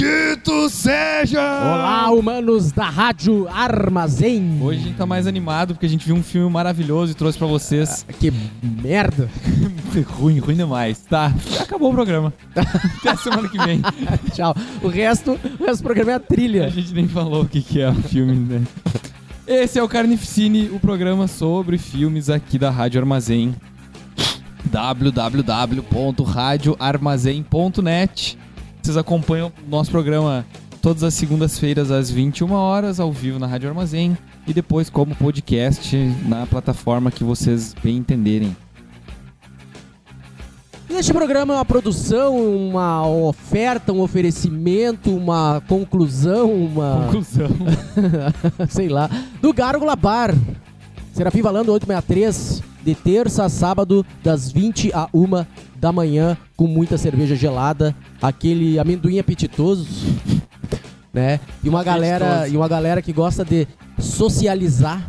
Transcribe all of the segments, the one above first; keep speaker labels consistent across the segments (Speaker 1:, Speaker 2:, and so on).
Speaker 1: Maldito seja!
Speaker 2: Olá, humanos da Rádio Armazém.
Speaker 1: Hoje a gente tá mais animado porque a gente viu um filme maravilhoso e trouxe pra vocês.
Speaker 2: Que merda.
Speaker 1: ruim, ruim demais. Tá, acabou o programa. Até a semana que vem.
Speaker 2: Tchau. O resto, o resto do programa é a
Speaker 1: A
Speaker 2: trilha.
Speaker 1: gente nem falou o que, que é o filme, né? Esse é o Carnificine, o programa sobre filmes aqui da Rádio Armazém. www.radioarmazém.net Vocês acompanham o nosso programa todas as segundas-feiras às 21 horas ao vivo na Rádio Armazém e depois como podcast na plataforma que vocês bem entenderem.
Speaker 2: Este programa é uma produção, uma oferta, um oferecimento, uma conclusão, uma.
Speaker 1: Conclusão.
Speaker 2: sei lá. Do Gárgula Bar. Serafim Valando 863, de terça a sábado, das 20 a 1 da manhã, com muita cerveja gelada, aquele amendoim apetitoso, né? E uma galera, e uma galera que gosta de socializar.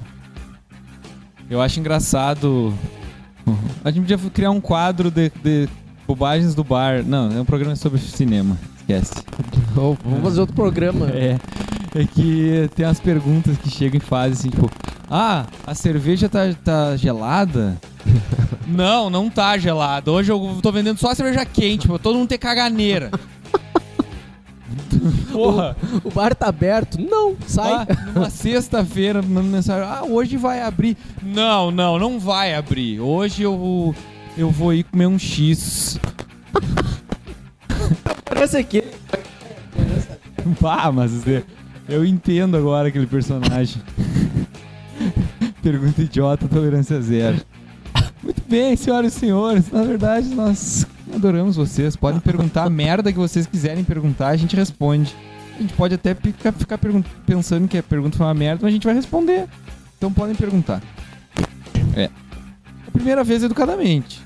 Speaker 1: Eu acho engraçado. A gente podia criar um quadro de, de bobagens do bar. Não, é um programa sobre cinema. Esquece.
Speaker 2: Vamos fazer outro programa.
Speaker 1: É. É que tem as perguntas que chegam e fazem assim, tipo, ah, a cerveja tá, tá gelada? não, não tá gelada. Hoje eu tô vendendo só a cerveja quente, pra todo mundo ter caganeira. Porra!
Speaker 2: O bar tá aberto? Não, sai.
Speaker 1: Ah, numa sexta-feira, mandando mensagem, ah, hoje vai abrir. Não, não, não vai abrir. Hoje eu vou, eu vou ir comer um X.
Speaker 2: Parece aqui.
Speaker 1: Pá, mas eu entendo agora aquele personagem. Pergunta idiota, tolerância zero. Muito bem, senhoras e senhores. Na verdade, nós adoramos vocês. Podem perguntar a merda que vocês quiserem perguntar, a gente responde. A gente pode até ficar, ficar pensando que a pergunta foi uma merda, mas a gente vai responder. Então podem perguntar. É. A primeira vez educadamente.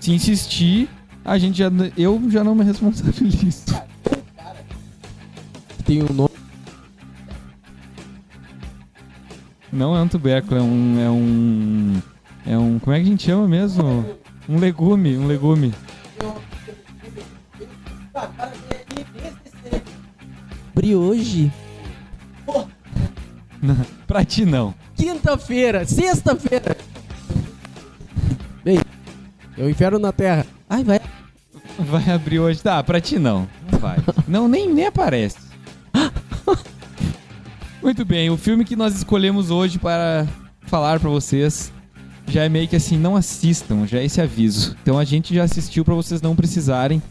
Speaker 1: Se insistir, a gente já. Eu já não me responsabilizo.
Speaker 2: Tem um nome.
Speaker 1: Não é um tubérculo, é um. É um. É um. Como é que a gente chama mesmo? Um legume, um legume.
Speaker 2: Brioche.
Speaker 1: pra ti não.
Speaker 2: Quinta-feira, sexta-feira. Bem, é o inferno na terra. Ai, vai.
Speaker 1: Vai abrir hoje. Tá, pra ti não. Não vai. Não, nem, nem aparece. Muito bem, o filme que nós escolhemos hoje para falar pra vocês já é meio que assim, não assistam, já é esse aviso. Então a gente já assistiu pra vocês não precisarem.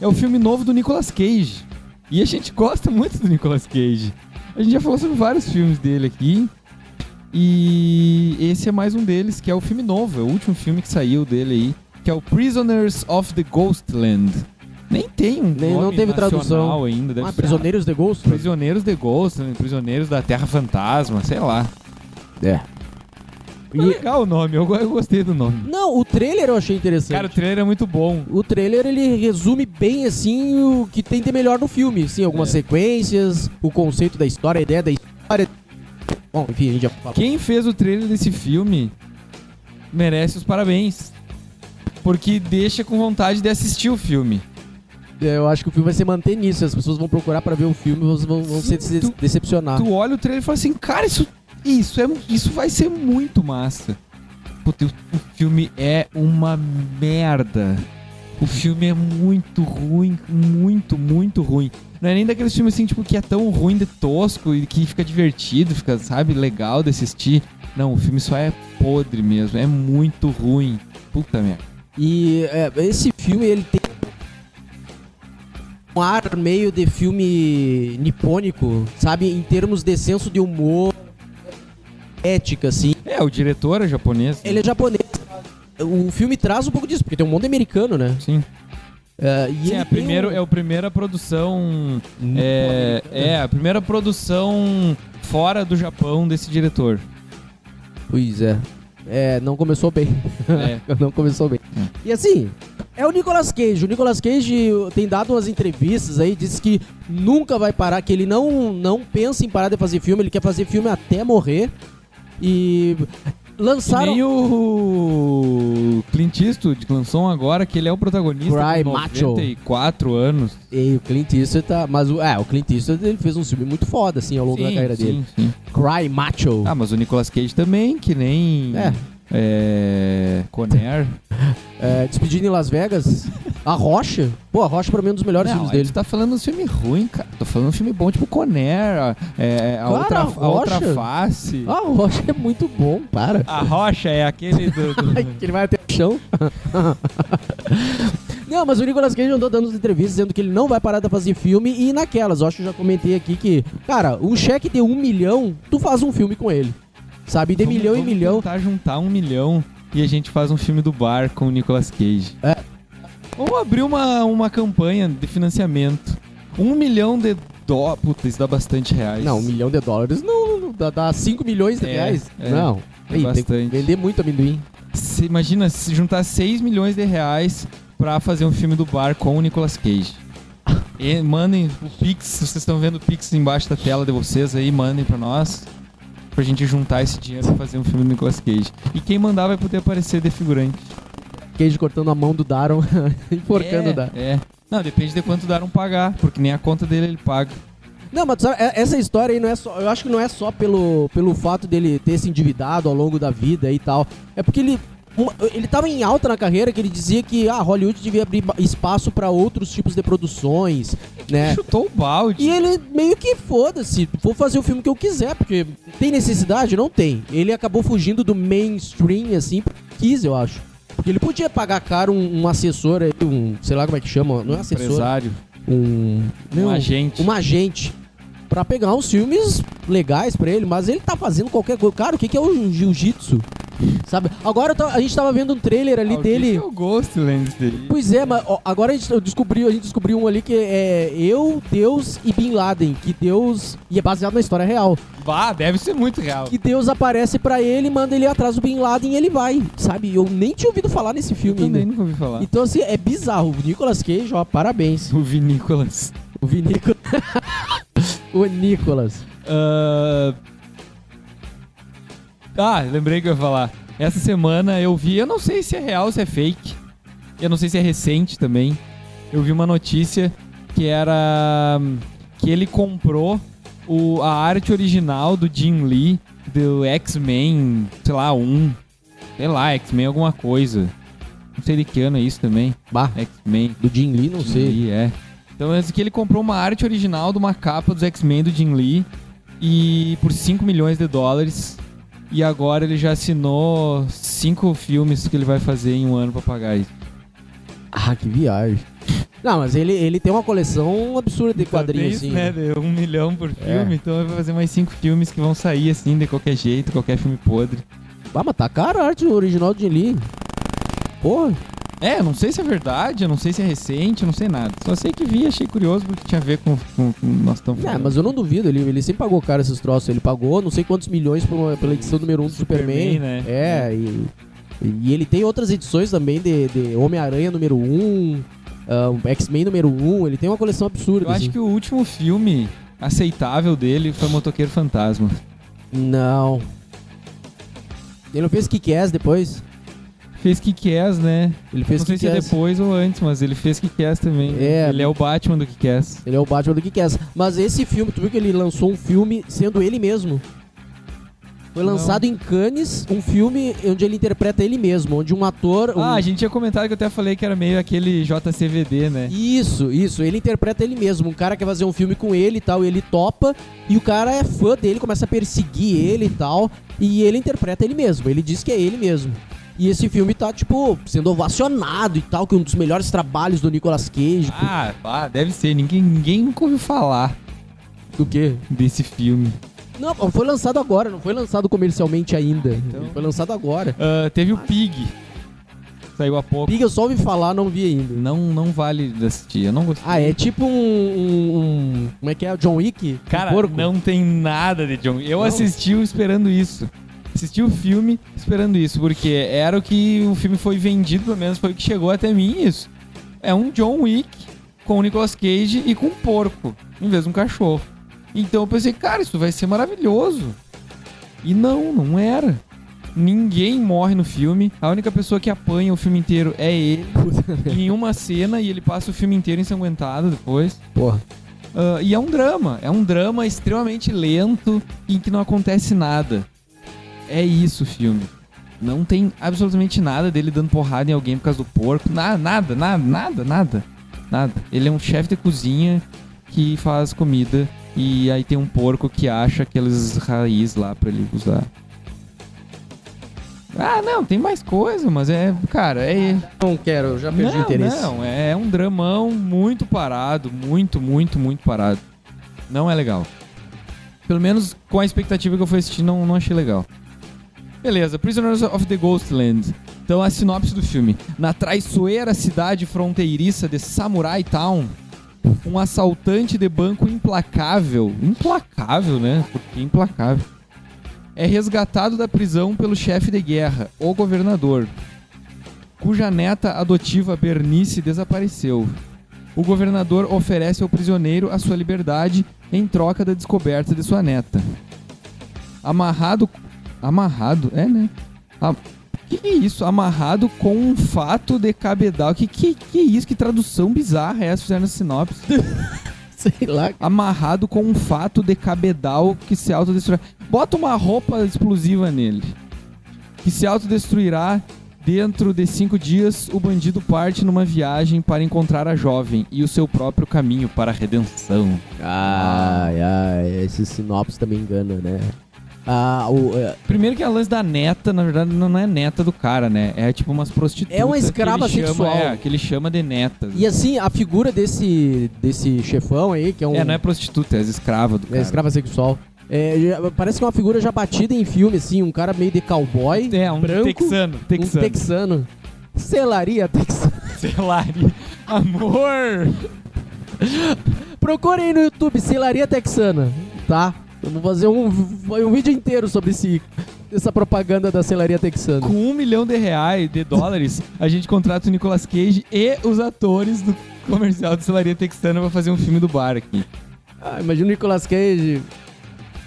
Speaker 1: É o filme novo do Nicolas Cage. E a gente gosta muito do Nicolas Cage. A gente já falou sobre vários filmes dele aqui. E esse é mais um deles, que é o filme novo, é o último filme que saiu dele aí, que é o Prisoners of the Ghostland. Nem tem um
Speaker 2: Nem-
Speaker 1: nome
Speaker 2: não teve tradução.
Speaker 1: ainda. Deve
Speaker 2: Ah, Prisioneiros de Ghost?
Speaker 1: Prisioneiros de Ghostland, Prisioneiros da Terra Fantasma, sei lá.
Speaker 2: É.
Speaker 1: É legal o nome, eu, eu gostei do nome.
Speaker 2: Não, o trailer eu achei interessante.
Speaker 1: Cara, o trailer é muito bom.
Speaker 2: O trailer ele resume bem assim o que tem de melhor no filme, sim, algumas
Speaker 1: É.
Speaker 2: sequências, o conceito da história, a ideia da história. Bom, enfim, a gente já falou.
Speaker 1: Quem fez o trailer desse filme merece os parabéns. Porque deixa com vontade de assistir o filme.
Speaker 2: É, Eu acho que o filme vai se manter nisso, as pessoas vão procurar pra ver o filme e vão, vão se
Speaker 1: Tu-
Speaker 2: decepcionar.
Speaker 1: Tu olha o trailer e fala assim, cara, isso, isso, é, isso vai ser muito massa. Puta, o, o filme é uma merda. O filme é muito ruim, muito, muito ruim. Não é nem daqueles filmes assim, tipo, que é tão ruim de tosco e que fica divertido, fica, sabe, legal de assistir. Não, o filme só é podre mesmo, é muito ruim. Puta merda.
Speaker 2: E é, esse filme, ele tem um ar meio de filme nipônico, sabe? Em termos de senso de humor, ética, assim.
Speaker 1: É, o diretor é japonês.
Speaker 2: Ele é japonês. O filme traz um pouco disso, porque tem um monte de americano, né?
Speaker 1: Sim.
Speaker 2: É, e
Speaker 1: Sim,
Speaker 2: tem
Speaker 1: primeiro,
Speaker 2: um-
Speaker 1: é a primeira produção. É, é, a primeira produção fora do Japão desse diretor.
Speaker 2: Pois é. É, não começou bem.
Speaker 1: É.
Speaker 2: não começou bem. E assim, é o Nicolas Cage. O Nicolas Cage tem dado umas entrevistas aí, disse que nunca vai parar, que ele não, não pensa em parar de fazer filme, ele quer fazer filme até morrer. E Lançaram.
Speaker 1: nem o Clint Eastwood, lançou um agora, que ele é o protagonista
Speaker 2: Cry
Speaker 1: com
Speaker 2: Macho.
Speaker 1: 94 anos.
Speaker 2: E o Clint Eastwood tá. Mas o, é, o Clint Eastwood ele fez um filme muito foda, assim, ao longo da carreira dele.
Speaker 1: sim.
Speaker 2: Cry Macho.
Speaker 1: Ah, mas o Nicolas Cage também, que nem...
Speaker 2: É.
Speaker 1: É... Conner.
Speaker 2: É, Despedido em Las Vegas. A Rocha. Pô, a Rocha pra mim é um dos melhores
Speaker 1: Não,
Speaker 2: filmes dele.
Speaker 1: tu tá falando um filme ruim, cara. Tô falando um filme bom, tipo Conner, a- é, a,
Speaker 2: Cara,
Speaker 1: outra,
Speaker 2: a
Speaker 1: a outra
Speaker 2: Rocha.
Speaker 1: face.
Speaker 2: A Rocha é muito bom, para.
Speaker 1: A Rocha é aquele do... do-
Speaker 2: que ele vai até o chão. Não, mas o Nicolas Cage andou dando entrevistas dizendo que ele não vai parar de fazer filme e naquelas, eu acho que eu já comentei aqui que, cara, um cheque de um milhão, tu faz um filme com ele. Sabe? De
Speaker 1: Vamos-
Speaker 2: milhão em
Speaker 1: vamos
Speaker 2: milhão.
Speaker 1: tentar juntar um milhão e a gente faz um filme do bar com o Nicolas Cage.
Speaker 2: É.
Speaker 1: Vamos abrir uma, uma campanha de financiamento. Um milhão de dó... Puta, isso dá bastante reais.
Speaker 2: Não, um milhão de dólares não, não dá, dá 5 milhões de
Speaker 1: É,
Speaker 2: reais.
Speaker 1: é,
Speaker 2: não.
Speaker 1: é
Speaker 2: Aí, tem que
Speaker 1: bastante.
Speaker 2: vender muito amendoim.
Speaker 1: Imagina se juntar 6 milhões de reais pra fazer um filme do bar com o Nicolas Cage. E mandem o Pix, vocês estão vendo o Pix embaixo da tela de vocês aí, mandem pra nós. Pra gente juntar esse dinheiro pra fazer um filme do Nicolas Cage. E quem mandar vai poder aparecer de figurante.
Speaker 2: Cage cortando a mão do Daron, enforcando
Speaker 1: é,
Speaker 2: o Daron.
Speaker 1: É. Não, depende de quanto daram pagar, porque nem a conta dele ele paga.
Speaker 2: Não, mas sabe, é- essa história aí não é só. Eu acho que não é só pelo, pelo fato dele ter se endividado ao longo da vida e tal. É porque ele. ele tava em alta na carreira que ele dizia que ah, Hollywood devia abrir espaço pra outros tipos de produções, né?
Speaker 1: Chutou o balde.
Speaker 2: E ele meio que foda-se, vou fazer o filme que eu quiser, porque tem necessidade? Não tem. Ele acabou fugindo do mainstream, assim, porque quis, eu acho. Porque ele podia pagar caro um, um assessor aí, um, sei lá como é que chama, não é assessor,
Speaker 1: Empresário.
Speaker 2: um,
Speaker 1: Um agente.
Speaker 2: um agente pra pegar uns filmes legais pra ele, mas ele tá fazendo qualquer coisa. Cara, o que, que é o jiu-jitsu? Sabe? Agora eu tô- a gente tava vendo um trailer ali
Speaker 1: Ah,
Speaker 2: dele.
Speaker 1: que é o Ghostlands dele?
Speaker 2: Pois é, mas ó, agora a gente eu descobri, a gente descobriu um ali que é eu, Deus e Bin Laden, que Deus e é baseado na história real.
Speaker 1: Bah, deve ser muito real.
Speaker 2: Que Deus aparece pra ele, manda ele atrás do Bin Laden e ele vai, sabe? Eu nem tinha ouvido falar nesse
Speaker 1: Eu
Speaker 2: filme
Speaker 1: também
Speaker 2: ainda.
Speaker 1: nunca ouvi falar.
Speaker 2: Então assim, é bizarro. O Nicolas Cage, ó, parabéns.
Speaker 1: O Vinícolas.
Speaker 2: O Vinícolas. o Nicolas.
Speaker 1: Ah, Ah, lembrei que eu ia falar. Essa semana eu vi, eu não sei se é real ou se é fake. Eu não sei se é recente também. Eu vi uma notícia que era que ele comprou o, a arte original do Jim Lee do X-Men, sei lá, um. Sei lá, X-Men alguma coisa. Não sei de que ano é isso também.
Speaker 2: Bah,
Speaker 1: X-Men.
Speaker 2: do Jim Lee, não
Speaker 1: Jim
Speaker 2: sei.
Speaker 1: Lee, é. Então é que ele comprou uma arte original de uma capa dos X-Men do Jim Lee e por 5 milhões de dólares. E agora ele já assinou cinco filmes que ele vai fazer em um ano pra pagar isso.
Speaker 2: Ah, que viagem. Não, mas ele, ele tem uma coleção absurda de quadrinhos,
Speaker 1: Isso,
Speaker 2: assim.
Speaker 1: né? De um milhão por
Speaker 2: É.
Speaker 1: filme, então ele vai fazer mais cinco filmes que vão sair assim, de qualquer jeito, qualquer filme podre.
Speaker 2: Ah, mas tá caro a arte original do Jim Lee. Porra.
Speaker 1: É, não sei se é verdade, eu não sei se é recente, eu não sei nada. Só sei que vi, achei curioso porque tinha a ver com, com, com nós estamos
Speaker 2: É, mas eu não duvido, ele, ele sempre pagou caro esses troços. Ele pagou não sei quantos milhões por pela edição número 1 um do Superman.
Speaker 1: Superman, né?
Speaker 2: É, e, e ele tem outras edições também de, de Homem-Aranha número 1, um, ah, X-Men número 1. Um, ele tem uma coleção absurda.
Speaker 1: Eu acho
Speaker 2: assim.
Speaker 1: que o último filme aceitável dele foi Motoqueiro Fantasma.
Speaker 2: Não. Ele não fez Kick-Ass depois?
Speaker 1: Fez Kick-Ass, né?
Speaker 2: Ele fez
Speaker 1: não sei se é depois ou antes, mas ele fez Kick-Ass também.
Speaker 2: É.
Speaker 1: Ele é o Batman do Kick-Ass.
Speaker 2: Ele é o Batman do Kick-Ass. Mas esse filme, tu viu que ele lançou um filme sendo ele mesmo? Foi
Speaker 1: Não.
Speaker 2: lançado em Cannes, um filme onde ele interpreta ele mesmo, onde um ator... um-
Speaker 1: Ah, a gente tinha comentado que eu até falei que era meio aquele JCVD, né?
Speaker 2: Isso, isso. Ele interpreta ele mesmo. Um cara quer fazer um filme com ele e tal, ele topa, e o cara é fã dele, começa a perseguir ele e tal, e ele interpreta ele mesmo. Ele diz que é ele mesmo. E esse filme tá, tipo, sendo ovacionado e tal, que é um dos melhores trabalhos do Nicolas Cage.
Speaker 1: Ah, ah, deve ser. Ninguém, ninguém nunca ouviu falar
Speaker 2: Do quê?
Speaker 1: desse filme.
Speaker 2: Não, foi lançado agora, não foi lançado comercialmente ainda.
Speaker 1: Então.
Speaker 2: Foi lançado agora.
Speaker 1: Ah, teve o Pig. Saiu há pouco.
Speaker 2: Pig eu só ouvi falar, não vi ainda.
Speaker 1: Não, não vale assistir. Eu não gostei.
Speaker 2: Ah, é tipo um, um- um- Como é que é? John Wick? Um
Speaker 1: Cara,
Speaker 2: porco?
Speaker 1: não tem nada de John Eu
Speaker 2: Não?
Speaker 1: assisti esperando isso. Assisti o filme esperando isso, porque era o que o filme foi vendido, pelo menos foi o que chegou até mim isso. É um John Wick com o Nicolas Cage e com um porco, em vez de um cachorro. Então eu pensei, cara, isso vai ser maravilhoso. E não, não era. Ninguém morre no filme. A única pessoa que apanha o filme inteiro é ele. em uma cena e ele passa o filme inteiro ensanguentado depois.
Speaker 2: Porra.
Speaker 1: Uh, e é um drama. É um drama extremamente lento em que não acontece nada. É isso o filme. Não tem absolutamente nada dele dando porrada em alguém por causa do porco. Nada, nada, nada, nada, nada. Nada. Ele é um chefe de cozinha que faz comida e aí tem um porco que acha aqueles raiz lá pra ele usar. Ah, não, tem mais coisa, mas é, cara, é.
Speaker 2: Não quero, eu já perdi
Speaker 1: não,
Speaker 2: o interesse.
Speaker 1: Não, é um dramão muito parado, muito, muito, muito parado. Não é legal. Pelo menos com a expectativa que eu fui assistir, não, não achei legal. Beleza, Prisoners of the Ghostland. Então a sinopse do filme. Na traiçoeira cidade fronteiriça de Samurai Town, um assaltante de banco implacável, implacável, né? Porque implacável, é resgatado da prisão pelo chefe de guerra, o governador, cuja neta adotiva Bernice desapareceu. O governador oferece ao prisioneiro a sua liberdade em troca da descoberta de sua neta. Amarrado. Amarrado? É, né? A... Que é isso? Amarrado com um fato de cabedal. Que que, que é isso? Que tradução bizarra é essa fizeram na sinopse?
Speaker 2: Sei lá.
Speaker 1: Amarrado com um fato de cabedal que se autodestruirá. Bota uma roupa explosiva nele. Que se autodestruirá dentro de cinco dias. O bandido parte numa viagem para encontrar a jovem e o seu próprio caminho para a redenção.
Speaker 2: Ai, ai, esse sinopse também engana, né? Ah, o, é,
Speaker 1: Primeiro que a lance da neta, na verdade, não é neta do cara, né? É tipo umas prostitutas.
Speaker 2: É uma escrava
Speaker 1: que
Speaker 2: sexual.
Speaker 1: Chama, é, que ele chama de netas.
Speaker 2: e assim, a figura desse, desse chefão aí, que é um.
Speaker 1: É, não é prostituta, é escrava do
Speaker 2: é
Speaker 1: cara.
Speaker 2: escrava sexual. É, já- parece que é uma figura já batida em filme, assim, um cara meio de cowboy.
Speaker 1: É, um
Speaker 2: branco,
Speaker 1: texano.
Speaker 2: Um
Speaker 1: Texano.
Speaker 2: texano. Selaria texana.
Speaker 1: Celari. Amor!
Speaker 2: Procurem no YouTube, selaria texana, tá? Eu vou fazer um, um vídeo inteiro sobre esse, essa propaganda da selaria texana.
Speaker 1: Com um milhão de reais, de dólares, a gente contrata o Nicolas Cage e os atores do comercial de Celaria Texana pra fazer um filme do bar aqui.
Speaker 2: Ah, imagina o Nicolas Cage.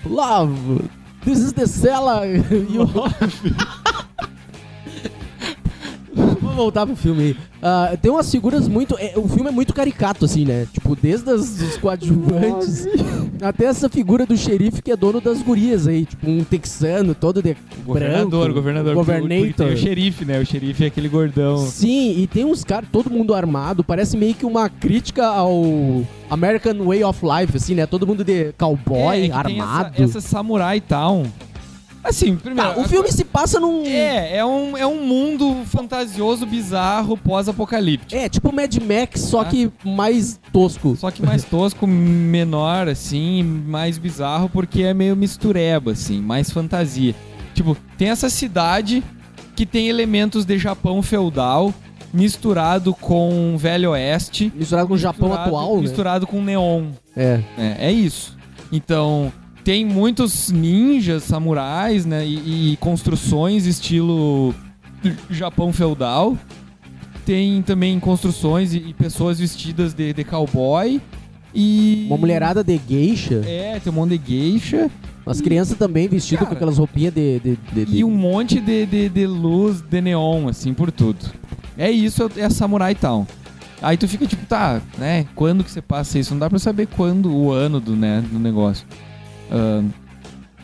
Speaker 2: Love, this is the cellar. You... Vamos voltar pro filme aí. Ah, tem umas figuras muito. é, o filme é muito caricato, assim, né? Tipo, desde as, os coadjuvantes até essa figura do xerife que é dono das gurias aí. Tipo, um texano todo de
Speaker 1: governador,
Speaker 2: branco.
Speaker 1: o governador.
Speaker 2: Governator.
Speaker 1: Tem o xerife, né? O xerife é aquele gordão.
Speaker 2: Sim, e tem uns caras, todo mundo armado, parece meio que uma crítica ao American Way of Life, assim, né? Todo mundo de cowboy,
Speaker 1: É, é que tem
Speaker 2: armado.
Speaker 1: Essa, essa Samurai Town. Assim, primeiro.
Speaker 2: Tá, o filme se passa num.
Speaker 1: É, é um, é um mundo fantasioso, bizarro, pós-apocalíptico.
Speaker 2: É, tipo Mad Max, só
Speaker 1: Ah.
Speaker 2: que mais tosco.
Speaker 1: Só que mais tosco, menor, assim, mais bizarro, porque é meio mistureba, assim, mais fantasia. Tipo, tem essa cidade que tem elementos de Japão feudal, misturado com Velho Oeste.
Speaker 2: Misturado com o Japão
Speaker 1: misturado-
Speaker 2: atual, né?
Speaker 1: Misturado com neon.
Speaker 2: É.
Speaker 1: É, é isso. Então, tem muitos ninjas, samurais, né? E, e construções estilo Japão feudal. Tem também construções e, e pessoas vestidas de, de cowboy. E.
Speaker 2: Uma mulherada de geisha.
Speaker 1: É, tem um monte de geisha.
Speaker 2: As crianças também vestidas
Speaker 1: Cara,
Speaker 2: com aquelas roupinhas de. de, de-
Speaker 1: E um monte de, de, luz de neon, assim, por tudo. É isso, é a Samurai Town. Aí tu fica tipo, tá, né? Quando que você passa isso? Não dá pra saber quando, o ano do, né, do negócio. Ahn,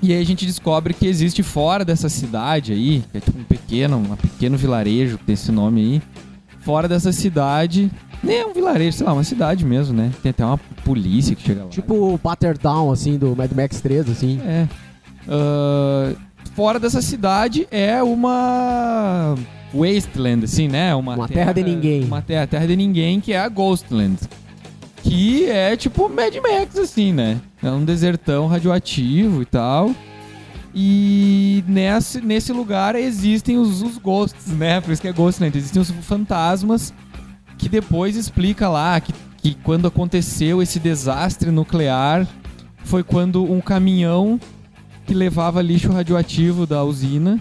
Speaker 1: e aí a gente descobre que existe fora dessa cidade aí, que é tipo um pequeno, um pequeno vilarejo que tem esse nome aí. Fora dessa cidade, nem é um vilarejo, sei lá, uma cidade mesmo, né? Tem até uma polícia que chega lá.
Speaker 2: Tipo o Pattern assim, do Mad Max 3, assim.
Speaker 1: É. Ah, fora dessa cidade é uma wasteland, assim, né?
Speaker 2: Uma terra de ninguém.
Speaker 1: Uma terra, terra de ninguém, que é a Ghostland. Que é tipo Mad Max, assim, né? É um desertão radioativo e tal. E nesse, nesse lugar existem os, os ghosts, né? Por isso que é Ghostland. Existem os fantasmas que depois explica lá que, que quando aconteceu esse desastre nuclear foi quando um caminhão que levava lixo radioativo da usina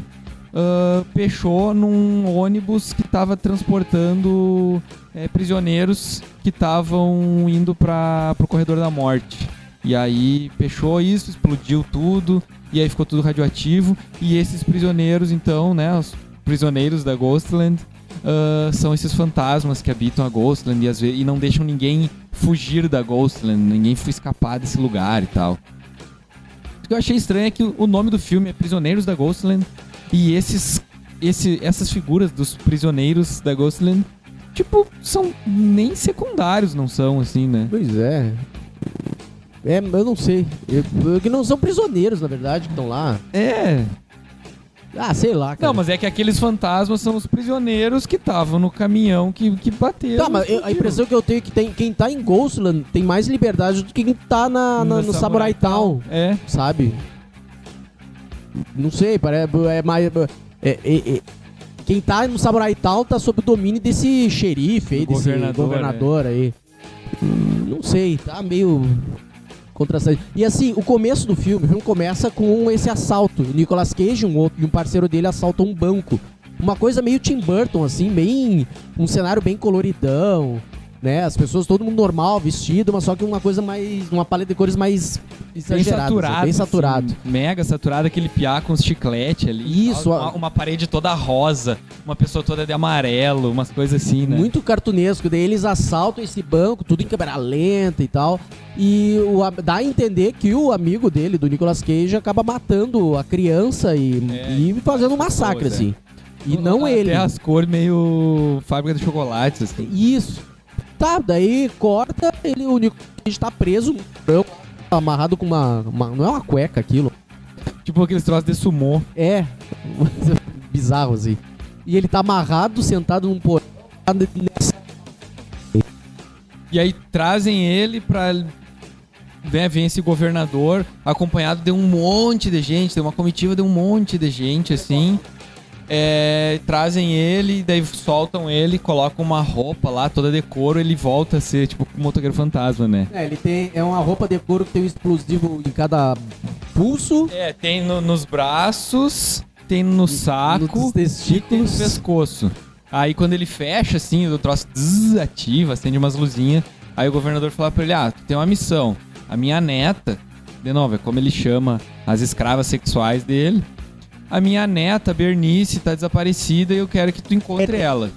Speaker 1: pechou num ônibus que estava transportando eh, prisioneiros que estavam indo para o corredor da morte. E aí fechou isso, explodiu tudo. e aí ficou tudo radioativo. E esses prisioneiros, então, né, os prisioneiros da Ghostland, ah, são esses fantasmas que habitam a Ghostland e, às vezes, e não deixam ninguém fugir da Ghostland, ninguém escapar desse lugar e tal. O que eu achei estranho é que o nome do filme é Prisioneiros da Ghostland e esses, esse, essas figuras dos prisioneiros da Ghostland, tipo, são nem secundários, não são, assim, né?
Speaker 2: Pois é. É, eu não sei. Eu- eu- que não são prisioneiros, na verdade, que estão lá.
Speaker 1: É.
Speaker 2: Ah, sei lá, cara.
Speaker 1: Não, mas é que aqueles fantasmas são os prisioneiros que estavam no caminhão que, que bateram.
Speaker 2: Tá, mas eu- a impressão que eu tenho é que tem, quem tá em Ghostland tem mais liberdade do que quem tá na, na- no Samurai Town,
Speaker 1: É.
Speaker 2: sabe? Não sei, parece. É mais. é- é- é- quem tá no Samurai Town tá sob o domínio desse xerife aí,
Speaker 1: Do
Speaker 2: desse
Speaker 1: governador,
Speaker 2: governador, aí. Hum, Não sei, tá meio. Contrastante. E assim, o começo do filme, o filme começa com esse assalto. O Nicolas Cage um outro, e um parceiro dele assaltam um banco. Uma coisa meio Tim Burton, assim, bem. Um cenário bem coloridão, né? As pessoas, todo mundo normal, vestido, mas só que uma coisa mais. Uma paleta de cores mais
Speaker 1: Bem
Speaker 2: exagerada. assim,
Speaker 1: saturado.
Speaker 2: bem saturado.
Speaker 1: assim, mega saturado, aquele piá com os chiclete ali.
Speaker 2: Isso,
Speaker 1: tal,
Speaker 2: a-
Speaker 1: Uma, uma parede toda rosa, uma pessoa toda de amarelo, umas coisas assim, né?
Speaker 2: Muito cartunesco. Daí eles assaltam esse banco, tudo em câmera lenta e tal. E o, dá a entender que o amigo dele, do Nicolas Cage, acaba matando a criança e,
Speaker 1: É,
Speaker 2: e fazendo um massacre,
Speaker 1: é.
Speaker 2: assim. E não
Speaker 1: Até
Speaker 2: ele.
Speaker 1: as cores meio fábrica de chocolates, assim.
Speaker 2: Isso. Tá, daí corta, ele, o Nicolas Cage tá preso, branco, amarrado com uma, uma- Não é uma cueca aquilo.
Speaker 1: Tipo aqueles troços de sumô.
Speaker 2: É. Bizarro, assim. E ele tá amarrado, sentado num porão.
Speaker 1: E aí trazem ele pra. Né, vem esse governador acompanhado de um monte de gente, de uma comitiva de um monte de gente, assim. É, trazem ele, daí soltam ele, colocam uma roupa lá, toda de couro, ele volta a ser tipo um motoqueiro fantasma, né?
Speaker 2: É, ele tem. É uma roupa de couro que tem um explosivo em cada pulso.
Speaker 1: É, tem no- nos braços, tem no saco
Speaker 2: nos
Speaker 1: e tem no
Speaker 2: testículos.
Speaker 1: pescoço. Aí quando ele fecha, assim, o troço zzz, ativa, acende umas luzinhas. Aí o governador fala pra ele, ah, tu tem uma missão. A minha neta, de novo, é como ele chama as escravas sexuais dele. A minha neta, Bernice, tá desaparecida e eu quero que tu encontre ela.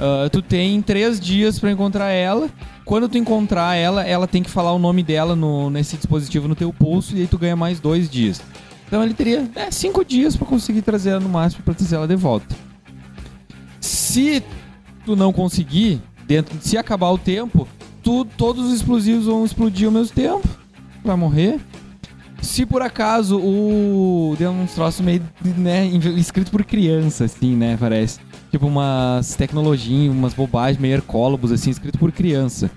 Speaker 1: Ah, tu tem três dias pra encontrar ela. Quando tu encontrar ela, ela tem que falar o nome dela no, nesse dispositivo no teu pulso e aí tu ganha mais dois dias. Então ele teria é, cinco dias pra conseguir trazer ela no máximo pra trazer ela de volta. Se tu não conseguir, dentro, se acabar o tempo, tu, todos os explosivos vão explodir ao mesmo tempo. Vai morrer. Se por acaso o. Deu uns troços meio. né? Escrito por criança, assim, né? Parece. Tipo umas tecnologias, umas bobagens meio hercólogos, assim, escrito por criança.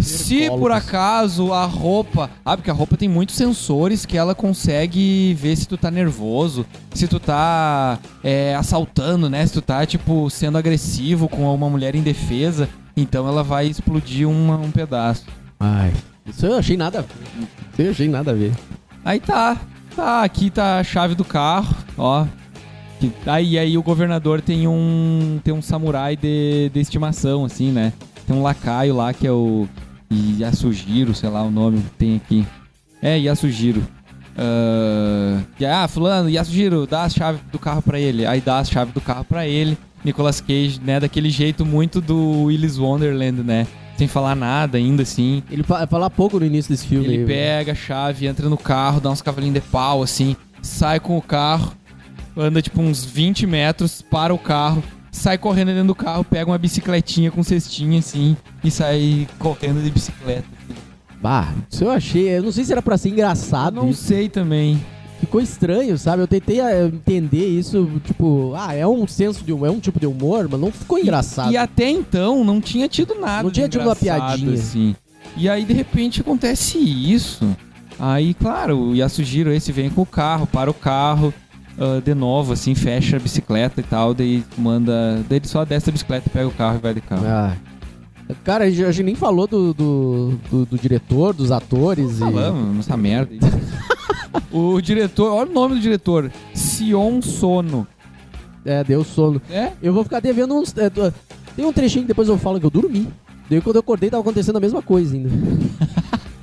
Speaker 1: Se por acaso a roupa. Ah, porque a roupa tem muitos sensores que ela consegue ver se tu tá nervoso, se tu tá é, assaltando, né? Se tu tá, tipo, sendo agressivo com uma mulher indefesa. Então ela vai explodir uma- um pedaço.
Speaker 2: Ai. Isso eu achei nada a ver. Isso eu achei nada a ver.
Speaker 1: Aí tá. Tá, aqui tá a chave do carro, ó. Aí, aí o governador tem um. Tem um samurai de, de estimação, assim, né? Tem um lacaio lá que é o. Yasujiro, sei lá o nome que tem aqui. É, Yasujiro. Ah, e, ah, fulano, Yasujiro, dá a chave do carro pra ele. Aí dá a chave do carro pra ele. Nicolas Cage, né? Daquele jeito muito do Willis Wonderland, né? Sem falar nada ainda, assim.
Speaker 2: Ele fa fala pouco no início desse filme.
Speaker 1: Ele
Speaker 2: aí,
Speaker 1: pega a chave, entra no carro, dá uns cavalinhos de pau, assim, sai com o carro, anda tipo uns 20 metros, para o carro, sai correndo dentro do carro, pega uma bicicletinha com cestinha, assim, e sai correndo de bicicleta.
Speaker 2: Bah, isso eu achei. Eu não sei se era pra ser
Speaker 1: Eu
Speaker 2: engraçado.
Speaker 1: não
Speaker 2: isso.
Speaker 1: sei também.
Speaker 2: Ficou estranho, sabe? Eu tentei eh, entender isso, tipo, ah, é um senso de humor, é um tipo de humor, mas não ficou engraçado.
Speaker 1: E até então não tinha tido nada.
Speaker 2: Não tinha
Speaker 1: de
Speaker 2: tido uma piadinha.
Speaker 1: Assim. E aí de repente acontece isso. Aí, claro, o Yasujiro esse vem com o carro, para o carro, ah, de novo, assim, fecha a bicicleta e tal, daí manda. Daí ele só desce a bicicleta, pega o carro e vai de carro.
Speaker 2: Ah. Cara, a gente nem falou do, do, do- do diretor, dos atores. e...
Speaker 1: Falamos nessa merda aí. o diretor, olha o nome do diretor: Sion Sono.
Speaker 2: É, deu sono.
Speaker 1: É?
Speaker 2: Eu vou ficar devendo uns. é, tem um trechinho que depois eu falo que eu dormi. Daí quando eu acordei tava acontecendo a mesma coisa ainda.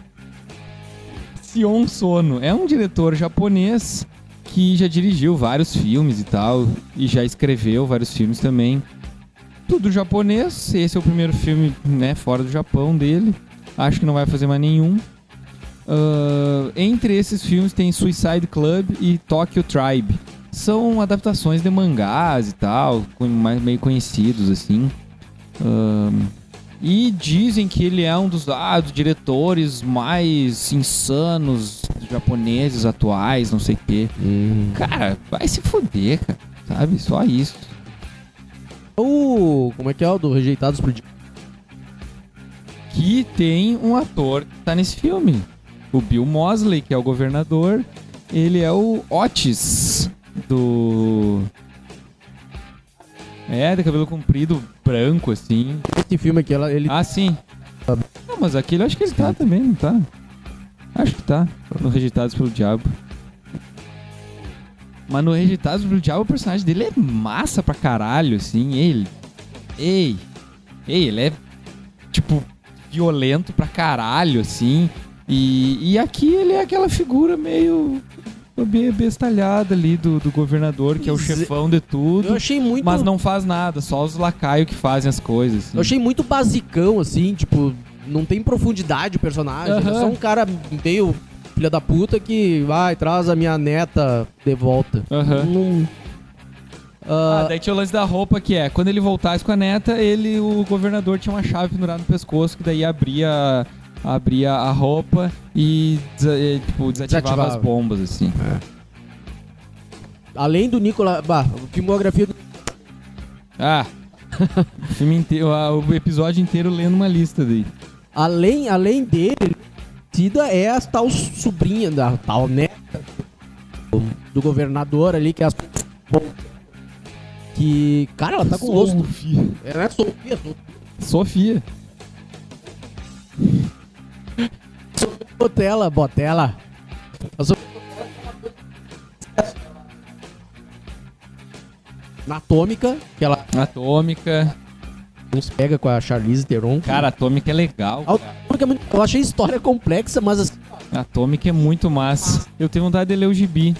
Speaker 1: Sion Sono. É um diretor japonês que já dirigiu vários filmes e tal. E já escreveu vários filmes também. Tudo japonês. Esse é o primeiro filme, né, fora do Japão dele. Acho que não vai fazer mais nenhum. Uh, entre esses filmes tem Suicide Club e Tokyo Tribe. São adaptações de mangás e tal, meio conhecidos assim. Uh, e dizem que ele é um dos, ah, dos diretores mais insanos japoneses atuais, não sei o quê. Cara, vai se fuder, cara. Sabe? Só isso.
Speaker 2: O. Como é que é o do Rejeitados por
Speaker 1: Que tem um ator que tá nesse filme. O Bill Mosley, que é o governador. Ele é o Otis do. É, de cabelo comprido, branco, assim.
Speaker 2: Esse filme aqui, ela, ele.
Speaker 1: Ah, sim. Não, mas aquele acho que ele tá também, não tá? Acho que tá. No Rejeitados pelo Diabo. Mas no Rejeitados pelo Diabo o personagem dele é massa pra caralho, assim. Ele. Ei. Ei, ele é, tipo, violento pra caralho, assim. E, e aqui ele é aquela figura meio be- bestalhada ali do, do governador, que é o
Speaker 2: é.
Speaker 1: chefão de tudo.
Speaker 2: Eu achei muito.
Speaker 1: Mas não faz nada, só os lacaios que fazem as coisas. assim.
Speaker 2: Eu achei muito basicão, assim, tipo, não tem profundidade o personagem. É
Speaker 1: Aham.
Speaker 2: só um cara meio filha da puta que vai, traz a minha neta de volta.
Speaker 1: Aham.
Speaker 2: Não-
Speaker 1: Ah,
Speaker 2: Ah,
Speaker 1: daí tinha o lance da roupa que é, quando ele voltasse com a neta, ele, o governador tinha uma chave pendurada no pescoço que daí abria, abria a roupa e, tipo, desativava,
Speaker 2: Desativava.
Speaker 1: as bombas, assim.
Speaker 2: além do Nicolas. Bah, filmografia do.
Speaker 1: Ah, o filme inteiro, o episódio inteiro lendo uma lista daí.
Speaker 2: Além, além dele, Cida é a tal sobrinha da tal neta do, do governador ali, que é a. Que. Cara, ela tá com o rosto. Ela é Sofia,
Speaker 1: Sofia.
Speaker 2: Sofia Botella, Botella. A Sofia Na Atômica, que ela
Speaker 1: Atômica.
Speaker 2: nos pega com a Charlize Theron.
Speaker 1: Cara, Atômica é legal. Cara.
Speaker 2: É eu achei a história complexa, mas assim,
Speaker 1: Atômica é muito massa. Eu tenho vontade de ler o gibi.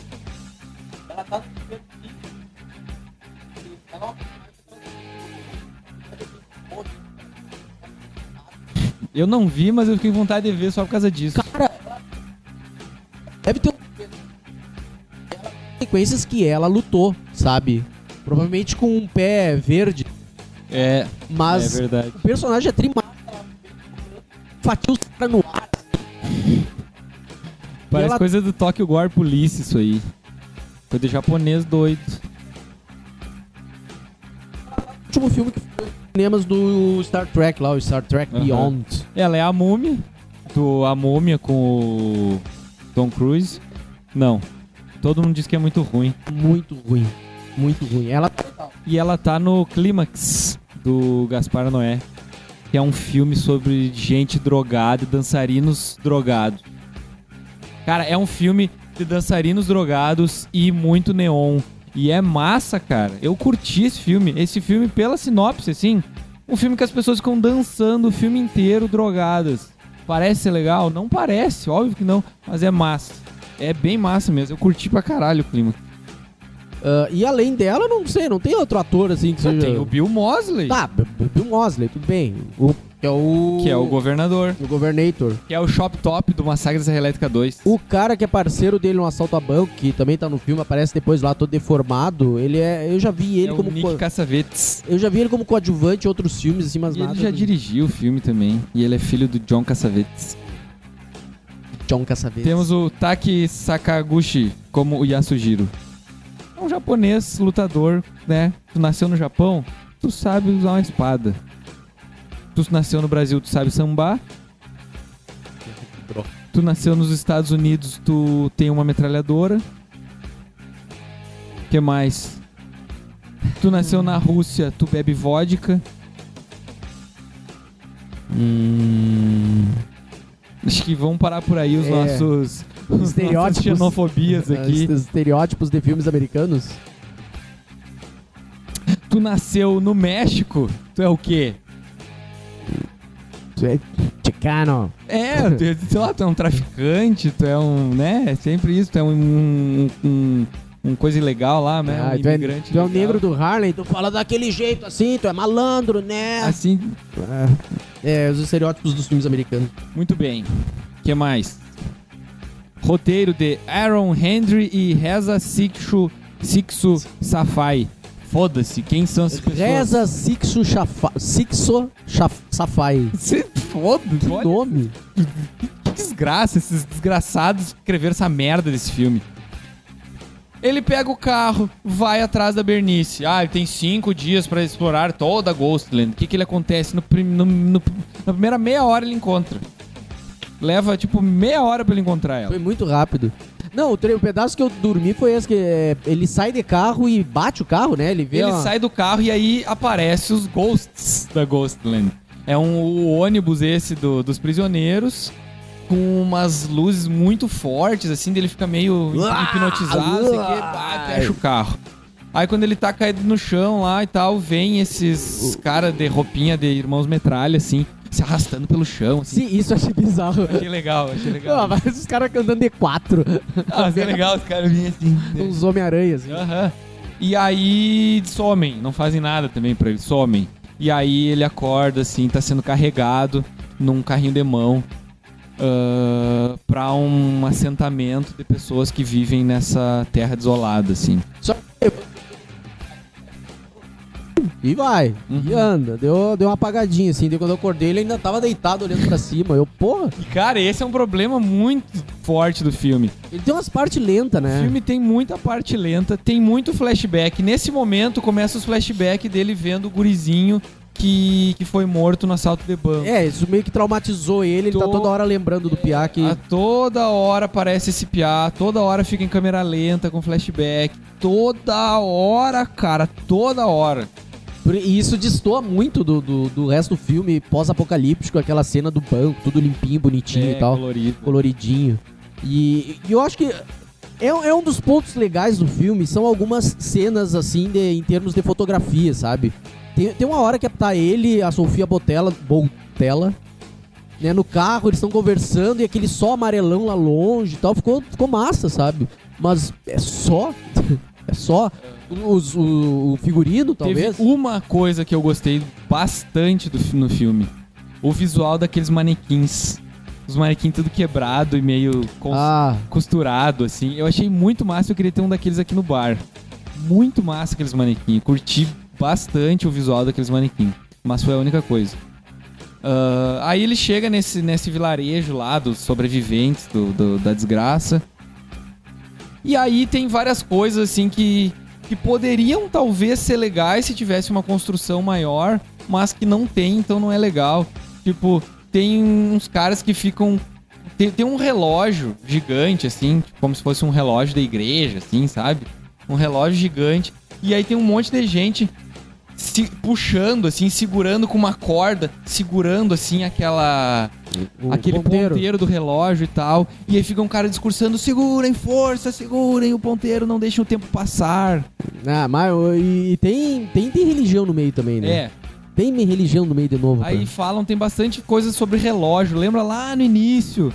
Speaker 1: Eu não vi, mas eu fiquei com vontade de ver só por causa disso.
Speaker 2: Sequências que ela lutou, sabe? Provavelmente com um pé verde,
Speaker 1: É,
Speaker 2: mas
Speaker 1: é verdade.
Speaker 2: o personagem é trimado. Fatia os caras no ar.
Speaker 1: Parece
Speaker 2: ela-
Speaker 1: coisa do Tokyo Gore Police isso aí. Coisa de japonês doido.
Speaker 2: O último filme que foi nos cinemas do Star Trek lá, o Star Trek
Speaker 1: Aham.
Speaker 2: Beyond.
Speaker 1: Ela é a múmia, do A Múmia com o Tom Cruise. Não, todo mundo diz que é muito ruim.
Speaker 2: Muito ruim. Muito ruim. Ela
Speaker 1: E ela tá no Clímax do Gaspar Noé, que é um filme sobre gente drogada e dançarinos drogados. Cara, é um filme de dançarinos drogados e muito neon. E é massa, cara. Eu curti esse filme. Esse filme, pela sinopse, assim, um filme que as pessoas ficam dançando o filme inteiro drogadas. Parece ser legal? Não parece, óbvio que não, mas é massa. É bem massa mesmo. Eu curti pra caralho o clima.
Speaker 2: Ah, e além dela, não sei, não tem outro ator assim que seja.
Speaker 1: Tem o Bill Mosley,
Speaker 2: Tá, Bill Mosley, tudo bem. O, que é o.
Speaker 1: que é o governador.
Speaker 2: o Governator.
Speaker 1: Que é o shop top do Massacre da Serra Elétrica 2.
Speaker 2: O cara que é parceiro dele no assalto a banco, que também tá no filme, aparece depois lá todo deformado. Ele é. Eu já vi ele
Speaker 1: é
Speaker 2: como.
Speaker 1: o Nick
Speaker 2: co-
Speaker 1: Cassavetes.
Speaker 2: Eu já vi ele como coadjuvante em outros filmes, assim, mas
Speaker 1: E
Speaker 2: nada.
Speaker 1: ele já
Speaker 2: do
Speaker 1: dirigiu o filme também. E ele é filho do John Cassavetes.
Speaker 2: John Cassavetes.
Speaker 1: Temos o Taki Sakaguchi como o Yasujiro. É um japonês lutador, né? Tu nasceu no Japão, tu sabe usar uma espada. Tu nasceu no Brasil, tu sabe sambar. Tu nasceu nos Estados Unidos, tu tem uma metralhadora. que mais? Tu nasceu na Rússia, tu bebe vodka.
Speaker 2: Hum.
Speaker 1: Acho que vão parar por aí os
Speaker 2: É.
Speaker 1: nossos os
Speaker 2: Estereótipos.
Speaker 1: xenofobias aqui.
Speaker 2: Os estereótipos de filmes americanos.
Speaker 1: Tu nasceu no México, tu é o quê?
Speaker 2: Tu é mexicano.
Speaker 1: É, tu- sei lá, tu é um traficante, tu é um, né? É sempre isso, tu é um, um, um, um coisa ilegal lá, né?
Speaker 2: Ah,
Speaker 1: um
Speaker 2: tu, é,
Speaker 1: imigrante
Speaker 2: tu é o
Speaker 1: ilegal.
Speaker 2: negro do Harlem, tu fala daquele jeito assim, tu é malandro, né?
Speaker 1: Assim,
Speaker 2: É, os estereótipos dos filmes americanos.
Speaker 1: muito bem. O que mais? Roteiro de Aaron Hendry e Reza Sixu, Sixu Safai. Foda-se, quem são essas pessoas?
Speaker 2: Reza Sixo Chafa... Sixo Chaf... Safai.
Speaker 1: Você foda-se,
Speaker 2: Que
Speaker 1: olha
Speaker 2: nome?
Speaker 1: que desgraça, esses desgraçados escreveram essa merda desse filme. Ele pega o carro, vai atrás da Bernice. Ah, ele tem cinco dias pra explorar toda a Ghostland. O que que ele acontece? No, prim- no- no- na primeira meia hora ele encontra. Leva, tipo, meia hora pra ele encontrar ela.
Speaker 2: Foi muito rápido. Não, o, o pedaço que eu dormi foi esse que é, ele sai de carro e bate o carro, né? Ele vê
Speaker 1: Ele
Speaker 2: uma-
Speaker 1: sai do carro e aí aparece os Ghosts da Ghostland. É um o ônibus esse do- dos prisioneiros com umas luzes muito fortes, assim, dele fica meio hipnotizado, sei
Speaker 2: Uá!
Speaker 1: pá, fecha o carro. Aí quando ele tá caído no chão lá e tal, vem esses caras de roupinha de irmãos metralha, assim, se arrastando pelo chão, assim.
Speaker 2: Sim, isso eu achei bizarro.
Speaker 1: Achei legal, achei legal.
Speaker 2: mas os caras andando de quatro.
Speaker 1: Ah, achei legal, os caras vinham assim. né?
Speaker 2: Uns Homem-Aranha, assim.
Speaker 1: Aham. E aí somem, não fazem nada também pra ele, somem. E aí ele acorda, assim, tá sendo carregado num carrinho de mão ah, pra um assentamento de pessoas que vivem nessa terra desolada, assim.
Speaker 2: Só E vai, e
Speaker 1: Uhum.
Speaker 2: anda. Deu, deu uma apagadinha, assim. Daí quando eu acordei, ele ainda tava deitado olhando pra cima. Eu, porra,
Speaker 1: E cara, esse é um problema muito forte do filme.
Speaker 2: ele tem umas partes lentas,
Speaker 1: O
Speaker 2: né?
Speaker 1: filme tem muita parte lenta, tem muito flashback. Nesse momento começa os flashbacks dele vendo o gurizinho que, que foi morto no assalto de banco.
Speaker 2: É, isso meio que traumatizou ele. Ele tá toda hora lembrando do Piá que.
Speaker 1: A toda hora aparece esse piá, toda hora fica em câmera lenta com flashback. Toda hora, cara, toda hora.
Speaker 2: E isso destoa muito do, do, do resto do filme pós-apocalíptico, aquela cena do banco, tudo limpinho, bonitinho
Speaker 1: É,
Speaker 2: e tal.
Speaker 1: colorido.
Speaker 2: coloridinho. E, e eu acho que é, é um dos pontos legais do filme, são algumas cenas, assim, de- em termos de fotografia, sabe? Tem, tem uma hora que tá ele, a Sofia Botella, Botella né, no carro, eles estão conversando e aquele só amarelão lá longe e tal, ficou, ficou massa, sabe? Mas é só? é só? Os- o, o figurino, talvez?
Speaker 1: Teve uma coisa que eu gostei bastante do, no filme. O visual daqueles manequins. Os manequins tudo quebrado e meio
Speaker 2: Ah,
Speaker 1: costurado, assim. Eu achei muito massa, eu queria ter um daqueles aqui no bar. Muito massa aqueles manequins. Curti bastante o visual daqueles manequins. Mas foi a única coisa. Ah, aí ele chega nesse, nesse vilarejo lá dos sobreviventes do, do- da desgraça. E aí tem várias coisas assim que, que poderiam talvez ser legais se tivesse uma construção maior, mas que não tem, então não é legal. Tipo, tem uns caras que ficam. Tem, tem um relógio gigante, assim, como se fosse um relógio da igreja, assim, sabe? Um relógio gigante. E aí tem um monte de gente se puxando, assim, segurando com uma corda, segurando, assim, aquela
Speaker 2: o
Speaker 1: aquele ponteiro. do relógio e tal. E aí fica um cara discursando: segurem, força, segurem o ponteiro, não deixem o tempo passar.
Speaker 2: Ah, mas e tem, tem, tem religião no meio também, né?
Speaker 1: É.
Speaker 2: Tem religião no meio de novo.
Speaker 1: Aí
Speaker 2: cara.
Speaker 1: falam, tem bastante coisa sobre relógio. Lembra lá no início?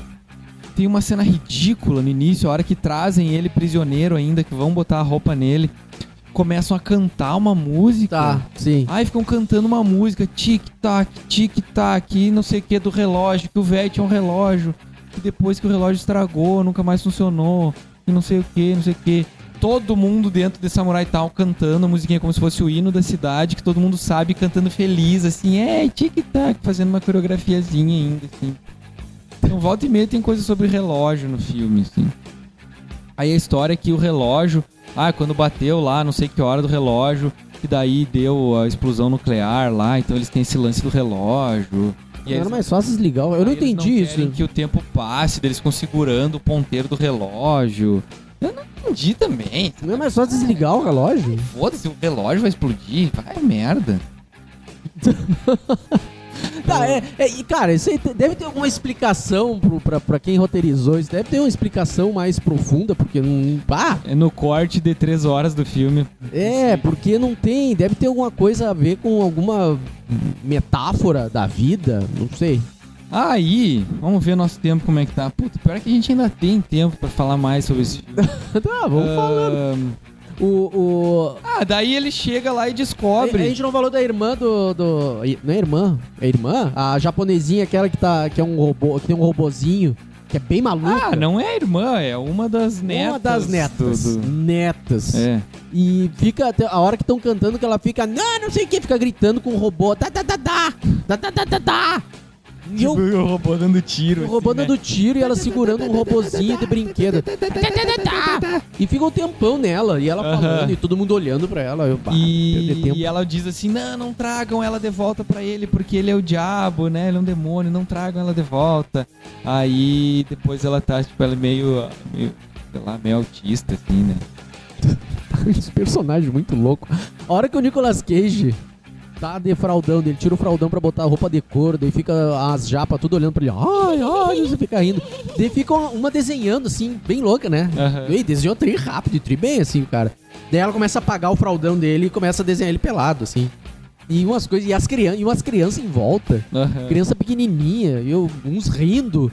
Speaker 1: Tem uma cena ridícula no início, a hora que trazem ele prisioneiro ainda, que vão botar a roupa nele. Começam a cantar uma música.
Speaker 2: Tá, sim.
Speaker 1: Aí ficam cantando uma música, tic-tac, tic-tac, e não sei o que do relógio, que o velho tinha um relógio, que depois que o relógio estragou, nunca mais funcionou, e não sei o que, não sei o que. Todo mundo dentro de Samurai Town cantando a musiquinha como se fosse o hino da cidade, que todo mundo sabe, cantando feliz, assim, é, tic-tac, fazendo uma coreografiazinha ainda, assim. Então, volta e meia tem coisa sobre relógio no filme, assim. Aí a história é que o relógio, ah, quando bateu lá, não sei que hora do relógio, que daí deu a explosão nuclear lá, então eles têm esse lance do relógio. E
Speaker 2: Era
Speaker 1: eles-
Speaker 2: mais fácil desligar. Eu não entendi isso.
Speaker 1: querem que o tempo passe, deles ficam segurando o ponteiro do relógio. Eu não entendi também.
Speaker 2: Não é mais fácil desligar o relógio?
Speaker 1: Foda-se, o relógio vai explodir. Vai merda.
Speaker 2: Tá, é, é, e cara, isso aí deve ter alguma explicação pro, pra, pra quem roteirizou isso. Deve ter uma explicação mais profunda, porque não. Ah!
Speaker 1: É no corte de três horas do filme.
Speaker 2: É, porque não tem. Deve ter alguma coisa a ver com alguma metáfora da vida. Não sei.
Speaker 1: Aí, vamos ver nosso tempo como é que tá. Puta, pior que a gente ainda tem tempo pra falar mais sobre esse filme.
Speaker 2: tá, vamos falando. O, o...
Speaker 1: Ah, daí ele chega lá e
Speaker 2: A, a
Speaker 1: descobre.
Speaker 2: gente não falou da irmã do, do. Não é irmã? É irmã? A japonesinha, aquela que, tá, que é um robô, que tem um robozinho, que é bem maluca.
Speaker 1: Ah, não é a irmã, é uma das netas.
Speaker 2: Uma das netas.
Speaker 1: do- do-
Speaker 2: Netas.
Speaker 1: É.
Speaker 2: E fica até a hora que estão cantando que ela fica, não, não sei o que, fica gritando com o robô. Tá, tá, tá, tá, tá, tá, tá, tá, tá. E eu,
Speaker 1: Tipo, o robô dando tiro.
Speaker 2: o robô
Speaker 1: assim, né?
Speaker 2: dando tiro e ela segurando um robozinho de brinquedo. E fica um tempão nela, e ela falando, e todo mundo olhando pra ela. Eu, pá,
Speaker 1: E, e ela diz assim: não, não tragam ela de volta pra ele, porque ele é o diabo, né? Ele é um demônio, não tragam ela de volta. Aí depois ela tá, tipo, ela é meio, meio sei lá, meio autista, assim, né?
Speaker 2: Esse personagem muito louco. A hora que o Nicolas Cage tá de fraldão, ele tira o fraldão pra botar a roupa de cor, daí fica as japas tudo olhando pra ele. Ai, ai, você fica rindo. Daí fica uma, desenhando, assim, bem louca, né?
Speaker 1: Aham.
Speaker 2: E desenhou tri rápido, tri bem, assim, o cara. Daí ela começa a apagar o fraldão dele e começa a desenhar ele pelado, assim. E umas coisas, e as crianças, e umas crianças em volta.
Speaker 1: Aham.
Speaker 2: Criança pequenininha, e eu, uns rindo.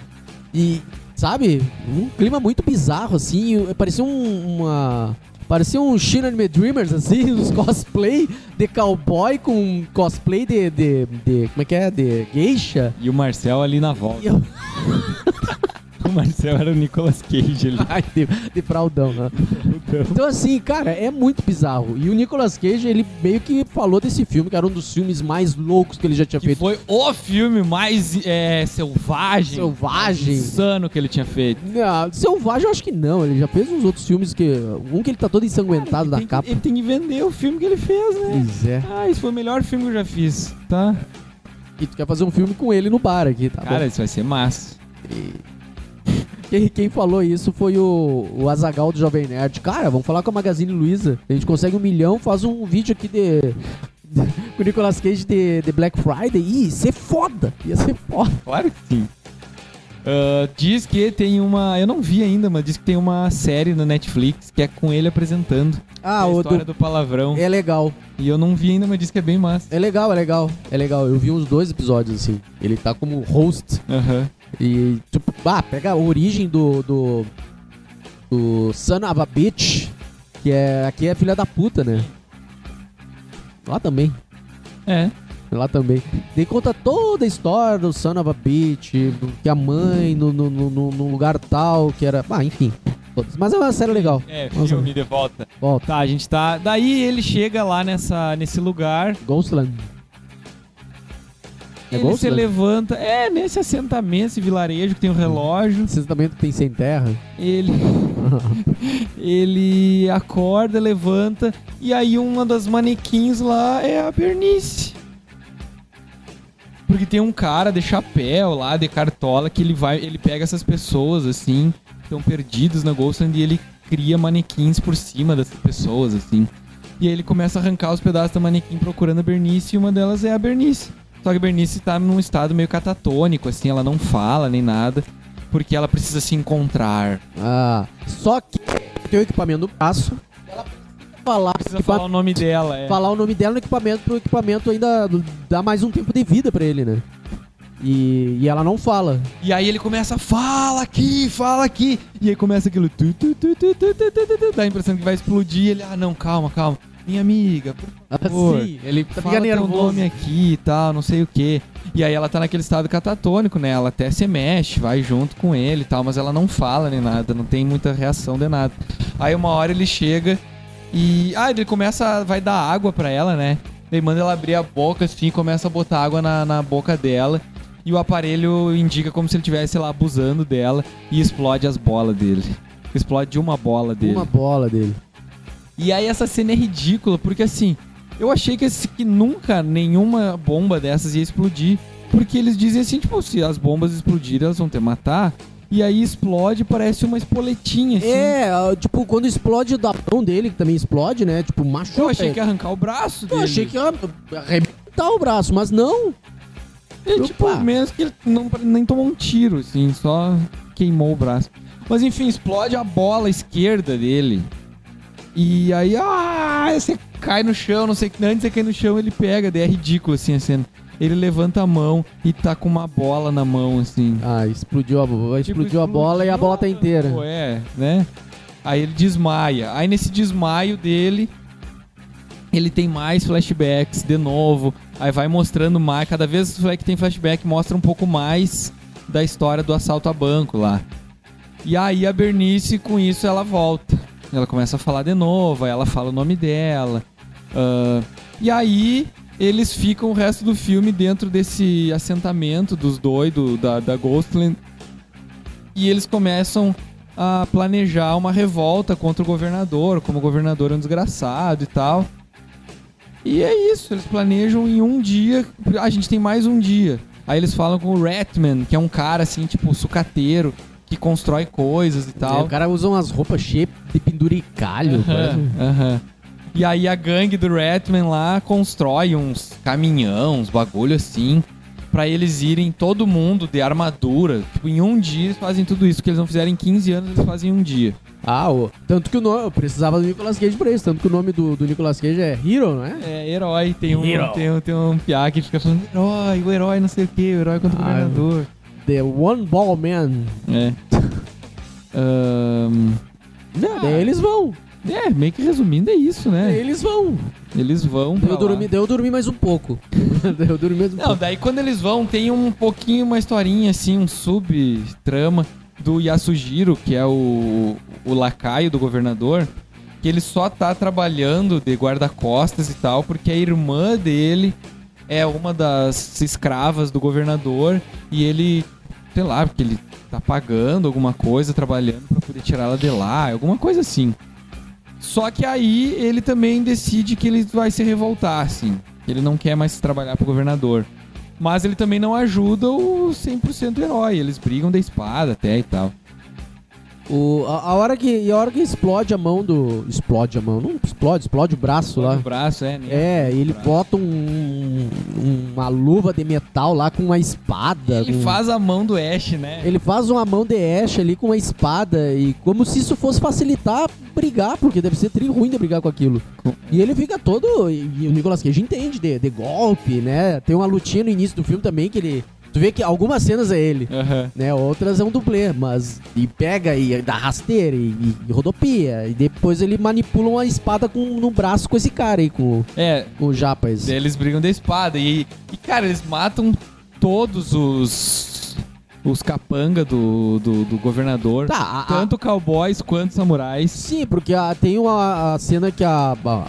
Speaker 2: E, sabe, um clima muito bizarro, assim. Parecia um, uma. Parecia um Shin Anime Dreamers, assim, uns cosplay de cowboy com cosplay de, de, de- Como é que é? De geisha.
Speaker 1: E o Marcel ali na
Speaker 2: E
Speaker 1: volta.
Speaker 2: eu,
Speaker 1: O Marcel era o Nicolas Cage ali.
Speaker 2: ai, de, de fraldão, né? Então, assim, cara, é muito bizarro. E o Nicolas Cage, ele meio que falou desse filme, que era um dos filmes mais loucos que ele já tinha
Speaker 1: Que
Speaker 2: feito.
Speaker 1: foi o filme mais é, selvagem,
Speaker 2: Selvagem.
Speaker 1: insano que ele tinha feito.
Speaker 2: Não, Selvagem eu acho que não. Ele já fez uns outros filmes que. Um que ele tá todo ensanguentado
Speaker 1: tem que,
Speaker 2: capa.
Speaker 1: ele tem que vender o filme que ele fez, né?
Speaker 2: Pois é.
Speaker 1: Ah, esse foi o melhor filme que eu já fiz, tá?
Speaker 2: E tu quer fazer um filme com ele no bar aqui, tá?
Speaker 1: Cara,
Speaker 2: bom.
Speaker 1: isso vai ser massa.
Speaker 2: Quem, quem falou isso foi o, o Azagal do Jovem Nerd. Cara, vamos falar com a Magazine Luiza. A gente consegue um milhão, faz um vídeo aqui de. de- com o Nicolas Cage de, de Black Friday. Ih, ser foda. Ia ser foda.
Speaker 1: Claro que sim. Ah, diz que tem uma. Eu não vi ainda, mas diz que tem uma série na Netflix que é com ele apresentando
Speaker 2: Ah,
Speaker 1: a
Speaker 2: o
Speaker 1: história
Speaker 2: do.
Speaker 1: do palavrão.
Speaker 2: É legal.
Speaker 1: E eu não vi ainda, mas diz que é bem massa.
Speaker 2: É legal, é legal. É legal. Eu vi uns dois episódios assim. Ele tá como host.
Speaker 1: Aham.
Speaker 2: E, tipo, ah, pega a origem do. do. do Son of a Bitch. Que é. Aqui é filha da puta, né? Lá também.
Speaker 1: É.
Speaker 2: Lá também. Daí conta toda a história do Son of a Bitch, que a mãe no, no, no, no- num lugar tal, que era. Ah, enfim. Mas é uma série legal.
Speaker 1: É,
Speaker 2: Nossa.
Speaker 1: filme de volta.
Speaker 2: Volta.
Speaker 1: Tá, a gente tá. Daí ele chega lá nessa, nesse lugar.
Speaker 2: Ghostland. É
Speaker 1: ele se levanta. É, nesse assentamento, esse vilarejo que tem um relógio.
Speaker 2: Assentamento que tem sem terra.
Speaker 1: Ele. ele acorda, levanta. E aí uma das manequins lá é a Bernice. Porque tem um cara de chapéu lá, de cartola, que ele vai. Ele pega essas pessoas, assim, que estão perdidas na Ghostland e ele cria manequins por cima dessas pessoas, assim. E aí ele começa a arrancar os pedaços da manequim procurando a Bernice e uma delas é a Bernice. Só que a Bernice tá num estado meio catatônico, assim, ela não fala nem nada, porque ela precisa se encontrar.
Speaker 2: Ah, só que tem o equipamento no braço. Ela precisa falar,
Speaker 1: Precisa
Speaker 2: equipa-
Speaker 1: falar o nome dela, é.
Speaker 2: falar o nome dela no equipamento pro equipamento ainda dar mais um tempo de vida pra ele, né? E, e ela não fala.
Speaker 1: E aí ele começa, fala aqui, fala aqui. E aí começa aquilo. Tu, tu, tu, dá a impressão que vai explodir. Ele, ah, não, calma, calma. Minha amiga, por favor.
Speaker 2: Assim, ele tá
Speaker 1: Fala teu
Speaker 2: nervoso.
Speaker 1: nome aqui e tal, não sei o que. E aí ela tá naquele estado catatônico, né? Ela até se mexe, vai junto com ele e tal, mas ela não fala nem nada, não tem muita reação de nada. Aí uma hora ele chega e. Ah, ele começa. a- Vai dar água pra ela, né? Daí manda ela abrir a boca assim e começa a botar água na, na boca dela. E o aparelho indica como se ele estivesse lá abusando dela e explode as bolas dele. Explode uma bola dele.
Speaker 2: Uma bola dele.
Speaker 1: E aí essa cena é ridícula, porque assim, eu achei que, esse- que nunca nenhuma bomba dessas ia explodir. Porque eles dizem assim, tipo, se as bombas explodirem, elas vão te matar. E aí explode, parece uma espoletinha, assim.
Speaker 2: É, ah, tipo, quando explode da mão dele, que também explode, né? Tipo, machuca.
Speaker 1: Eu achei que ia arrancar o braço
Speaker 2: Eu
Speaker 1: dele.
Speaker 2: achei que ia arrebentar o braço, mas não.
Speaker 1: E, tipo, menos que ele não, nem tomou um tiro, assim, só queimou o braço. Mas enfim, explode a bola esquerda dele. E aí, ah, você cai no chão, não sei que. Antes de cair no chão, ele pega, daí é ridículo assim a cena. ele levanta a mão e tá com uma bola na mão, assim.
Speaker 2: Ah, explodiu a,
Speaker 1: Tipo,
Speaker 2: explodiu a bola e a bola tá inteira.
Speaker 1: Pô, é, né? Aí ele desmaia. Aí nesse desmaio dele, ele tem mais flashbacks de novo. Aí vai mostrando mais. Cada vez que tem flashback, mostra um pouco mais da história do assalto a banco lá. E aí a Bernice, com isso, ela volta. Ela começa a falar de novo, aí ela fala o nome dela. Ah, e aí eles ficam o resto do filme dentro desse assentamento dos doidos da, da Ghostland. E eles começam a planejar uma revolta contra o governador, como o governador é um desgraçado e tal. E é isso, eles planejam em um dia. A gente tem mais um dia. Aí eles falam com o Ratman, que é um cara assim, tipo, sucateiro, que constrói coisas e
Speaker 2: É,
Speaker 1: tal.
Speaker 2: o cara usa umas roupas cheias de penduricalho.
Speaker 1: Aham. E aí a gangue do Ratman lá constrói uns caminhão, uns bagulho assim, pra eles irem todo mundo de armadura. Tipo, em um dia eles fazem tudo isso que eles não fizeram em 15 anos, eles fazem em um dia.
Speaker 2: Ah, o- tanto que o nome. Eu precisava do Nicolas Cage pra isso. Tanto que o nome do, do Nicolas Cage é Hero, não é?
Speaker 1: É, herói. Tem um,
Speaker 2: Hero.
Speaker 1: tem um, tem um piá que fica falando herói, o herói não sei o que, o herói contra o
Speaker 2: Ah,
Speaker 1: governador.
Speaker 2: The One Ball Man.
Speaker 1: É. Ahn,
Speaker 2: Não, daí eles vão.
Speaker 1: é, meio que resumindo é isso, né?
Speaker 2: eles vão.
Speaker 1: Eles vão
Speaker 2: Daí eu, dormi, daí eu dormi mais um pouco. daí eu dormi mais um
Speaker 1: Não,
Speaker 2: pouco.
Speaker 1: daí quando eles vão, tem um pouquinho uma historinha assim, um subtrama do Yasujiro, que é o, o lacaio do governador, que ele só tá trabalhando de guarda-costas e tal, porque a irmã dele é uma das escravas do governador e ele, sei lá, porque ele tá pagando alguma coisa, trabalhando pra poder tirar ela de lá, alguma coisa assim. Só que aí ele também decide que ele vai se revoltar, assim. Ele não quer mais trabalhar pro governador. Mas ele também não ajuda o 100% herói. Eles brigam da espada até e tal.
Speaker 2: O, a, a hora que, a hora que explode a mão do. Explode a mão. Não explode, explode o braço lá.
Speaker 1: O braço, é, né?
Speaker 2: É, ele
Speaker 1: braço.
Speaker 2: bota um, uma luva de metal lá com uma espada.
Speaker 1: Ele
Speaker 2: com-
Speaker 1: faz a mão do Ash, né?
Speaker 2: Ele faz uma mão de Ash ali com uma espada e como se isso fosse facilitar brigar, porque deve ser tri ruim de brigar com aquilo. E ele fica todo. E o Nicolas Cage entende de, de golpe, né? Tem uma lutinha no início do filme também que ele. Tu vê que algumas cenas é ele.
Speaker 1: Aham.
Speaker 2: Né, outras é um dublê, mas e pega e dá rasteira e, e rodopia. E depois ele manipula uma espada com, no braço com esse cara aí, com,
Speaker 1: É,
Speaker 2: com o Japas.
Speaker 1: eles brigam da espada. E, e, cara, eles matam todos os. Os capanga do, do, do governador.
Speaker 2: Tá, a- a-
Speaker 1: Tanto cowboys quanto samurais.
Speaker 2: Sim, porque a- tem uma a cena que a. A,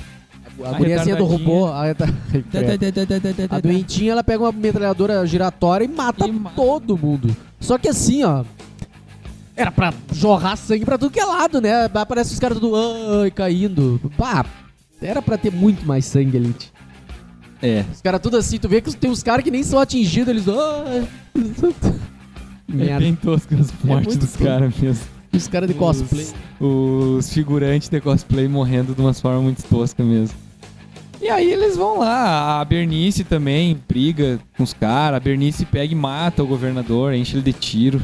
Speaker 2: a,
Speaker 1: A
Speaker 2: guriazinha do robô. A, a doentinha, ela pega uma metralhadora giratória e mata
Speaker 1: E mata.
Speaker 2: todo mundo. Só que assim, ó. Era pra jorrar sangue pra tudo que é lado, né? Aparece os caras tudo ai, caindo. Pá, era pra ter muito mais sangue ali.
Speaker 1: É.
Speaker 2: Os caras tudo assim, tu vê que tem uns caras que nem são atingidos, eles. ai.
Speaker 1: É
Speaker 2: Merda.
Speaker 1: bem tosco as mortes
Speaker 2: muito
Speaker 1: dos caras mesmo.
Speaker 2: Os caras de cosplay.
Speaker 1: Os figurantes de cosplay morrendo de uma forma muito tosca mesmo. E aí eles vão lá, a Bernice também briga com os caras, a Bernice pega e mata o governador, enche ele de tiro.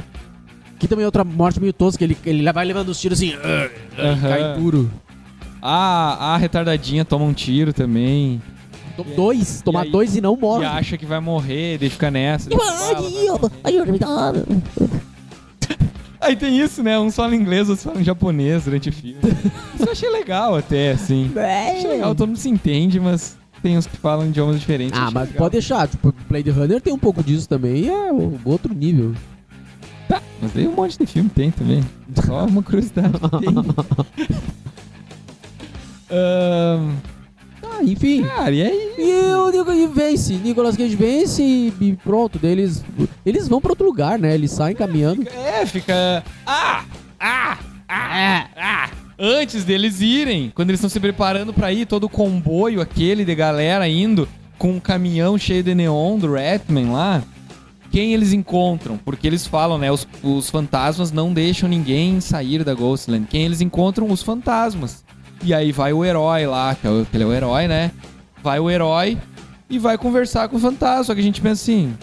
Speaker 2: Aqui também é outra morte meio tosca, ele, ele vai levando os tiros assim,
Speaker 1: Aham.
Speaker 2: cai duro.
Speaker 1: A, a retardadinha toma um tiro também.
Speaker 2: Tom- Dois, tomar
Speaker 1: aí-
Speaker 2: dois e não
Speaker 1: E
Speaker 2: morre.
Speaker 1: acha que vai morrer, daí fica nessa. daí fala, Aí tem isso, né? Um fala inglês, outro fala em japonês durante o filme. Isso eu achei legal até, assim. Achei legal, todo mundo se entende, mas tem uns que falam idiomas diferentes.
Speaker 2: Ah, mas
Speaker 1: legal.
Speaker 2: pode deixar, tipo, Blade Runner tem um pouco disso também, e é outro nível.
Speaker 1: Tá, mas aí um monte de filme tem também. Só uma curiosidade que tem. Ahn,
Speaker 2: enfim.
Speaker 1: cara, e aí?
Speaker 2: E o Nico- e vence, Nicolas Cage vence e, e pronto, daí eles, vão pra outro lugar, né? Eles saem caminhando.
Speaker 1: É, fica. Ah! Ah! Ah! Ah! Antes deles irem, quando eles estão se preparando pra ir, todo o comboio aquele de galera indo com um caminhão cheio de neon do Ratman lá. Quem eles encontram? Porque eles falam, né? Os, os fantasmas não deixam ninguém sair da Ghostland. Quem eles encontram? Os fantasmas. E aí vai o herói lá, que, é o, que ele é o herói, né? Vai o herói e vai conversar com o fantasma. Só que a gente pensa assim: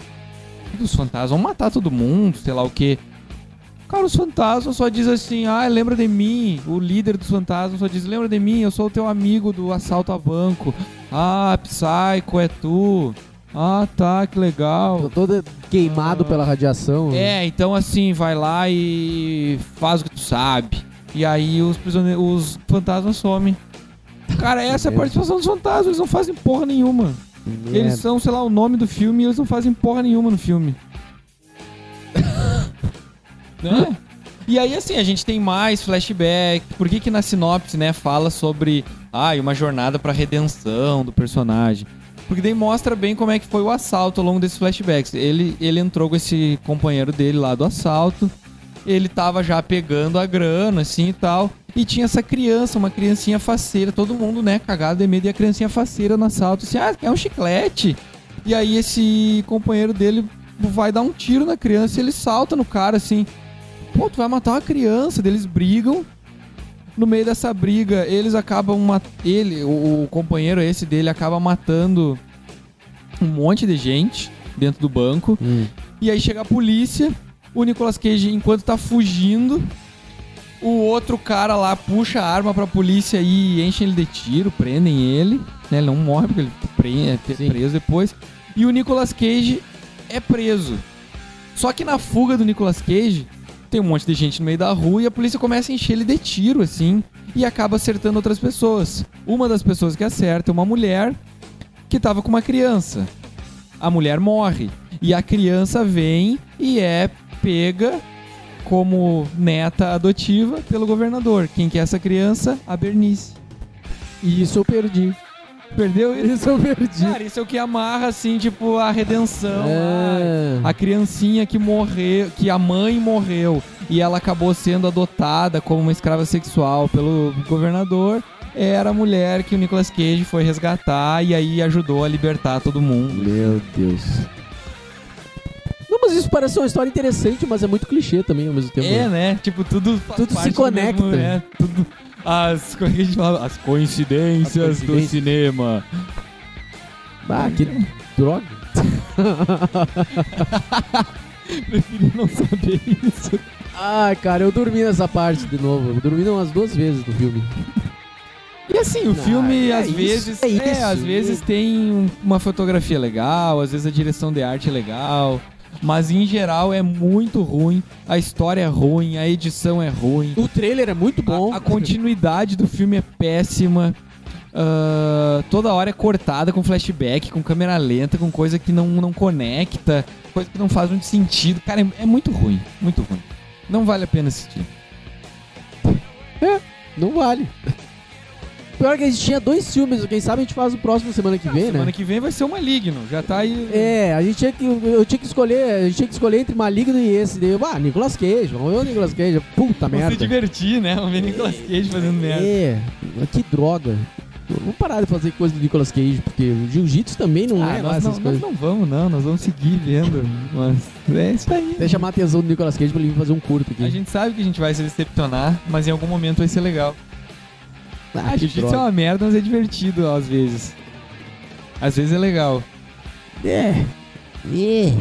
Speaker 1: os fantasmas vão matar todo mundo, sei lá o quê. Cara, os fantasmas só diz assim, ah, lembra de mim. O líder dos fantasmas só diz, lembra de mim, eu sou o teu amigo do assalto a banco. Ah, Psycho, é tu. Ah, tá, que legal.
Speaker 2: Tô todo queimado pela radiação.
Speaker 1: É, então assim, vai lá e faz o que tu sabe. E aí os prisioneiros, os fantasmas somem. Cara, essa é a participação dos fantasmas, eles não fazem porra nenhuma.
Speaker 2: Merda.
Speaker 1: Eles são, sei lá, o nome do filme e eles não fazem porra nenhuma no filme. né? E aí, assim, a gente tem mais flashback. Por que que na sinopse, né, fala sobre ah, uma jornada pra redenção do personagem? Porque daí mostra bem como é que foi o assalto ao longo desses flashbacks. Ele, ele entrou com esse companheiro dele lá do assalto. Ele tava já pegando a grana, assim e tal. E tinha essa criança, uma criancinha faceira. Todo mundo, né, cagado de medo. E a criancinha faceira no assalto, assim, ah, é um chiclete. E aí esse companheiro dele vai dar um tiro na criança e ele salta no cara, assim. Pô, tu vai matar uma criança. Eles brigam. No meio dessa briga, eles acabam mat... ele, o, o companheiro esse dele acaba matando um monte de gente dentro do banco.
Speaker 2: Hum.
Speaker 1: E aí chega a polícia, o Nicolas Cage, enquanto tá fugindo, o outro cara lá puxa a arma pra polícia e enchem ele de tiro, prendem ele. Né? Ele não morre porque ele pre- é
Speaker 2: Sim.
Speaker 1: preso depois. E o Nicolas Cage é preso. Só que na fuga do Nicolas Cage, tem um monte de gente no meio da rua e a polícia começa a encher ele de tiro, assim, e acaba acertando outras pessoas. Uma das pessoas que acerta é uma mulher que tava com uma criança. A mulher morre. E a criança vem e é pega como neta adotiva pelo governador. Quem que é essa criança? A Bernice.
Speaker 2: Isso eu perdi.
Speaker 1: Perdeu isso?
Speaker 2: Isso eu perdi.
Speaker 1: Cara, isso é o que amarra, assim, tipo, a redenção.
Speaker 2: É.
Speaker 1: A criancinha que morreu, que a mãe morreu e ela acabou sendo adotada como uma escrava sexual pelo governador, era a mulher que o Nicolas Cage foi resgatar e aí ajudou a libertar todo mundo.
Speaker 2: Meu Deus. Mas isso parece uma história interessante, mas é muito clichê também ao mesmo tempo.
Speaker 1: É, né? Tipo, tudo
Speaker 2: Tudo se conecta.
Speaker 1: mesmo, né? Tudo as, como é que a gente fala? As coincidências,
Speaker 2: As
Speaker 1: do cinema.
Speaker 2: Ah, que droga.
Speaker 1: Preferi não saber isso.
Speaker 2: Ai, cara, eu dormi nessa parte de novo. Eu dormi umas duas vezes no filme.
Speaker 1: E assim, o
Speaker 2: Ah,
Speaker 1: filme
Speaker 2: é
Speaker 1: às
Speaker 2: isso,
Speaker 1: vezes,
Speaker 2: é
Speaker 1: é,
Speaker 2: isso.
Speaker 1: às vezes tem um- uma fotografia legal, às vezes a direção de arte é legal, mas em geral é muito ruim. A história é ruim, a edição é ruim,
Speaker 2: O trailer é muito bom.
Speaker 1: a, a continuidade do filme é péssima. ah, toda hora é cortada com flashback, com câmera lenta, com coisa que não, não conecta, coisa que não faz muito sentido. Cara, é, é muito ruim, muito ruim. Não vale a pena assistir.
Speaker 2: Não vale. Pior que a gente tinha dois filmes, quem sabe a gente faz o próximo semana que vem,
Speaker 1: Semana
Speaker 2: né?
Speaker 1: que vem vai ser o Maligno, já tá aí.
Speaker 2: É, a gente tinha que. Eu tinha que escolher. A gente tinha que escolher entre Maligno e esse. Daí, ah, Nicolas Cage, vamos ver o Nicolas Cage. Puta
Speaker 1: Vamos se
Speaker 2: merda.
Speaker 1: divertir, né? Vamos ver Nicolas Cage fazendo merda.
Speaker 2: É, que droga. Vamos parar de fazer coisa do Nicolas Cage, porque o Jiu-Jitsu também não
Speaker 1: Ah,
Speaker 2: é
Speaker 1: nós, não, nós não vamos, não. Nós vamos seguir vendo. Mas é isso aí.
Speaker 2: Deixa chamar a atenção do Nicolas Cage pra ele vir fazer um curto aqui.
Speaker 1: A gente sabe que a gente vai se decepcionar, mas em algum momento vai ser legal.
Speaker 2: Ah,
Speaker 1: a
Speaker 2: que
Speaker 1: jiu-jitsu é uma merda, mas é divertido às vezes. Às vezes é legal.
Speaker 2: É. É.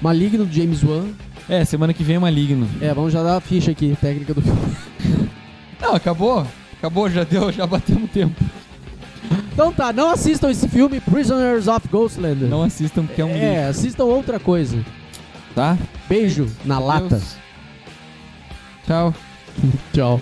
Speaker 2: Maligno do James Wan.
Speaker 1: É, semana que vem é maligno.
Speaker 2: É, vamos já dar a ficha aqui, técnica do filme.
Speaker 1: Não, acabou. Acabou, já deu, já batemos tempo.
Speaker 2: Então tá, não assistam esse filme, Prisoners of Ghostland.
Speaker 1: Não assistam porque é um
Speaker 2: É,
Speaker 1: lixo,
Speaker 2: assistam outra coisa.
Speaker 1: tá?
Speaker 2: Beijo na lata.
Speaker 1: Tchau.
Speaker 2: Tchau.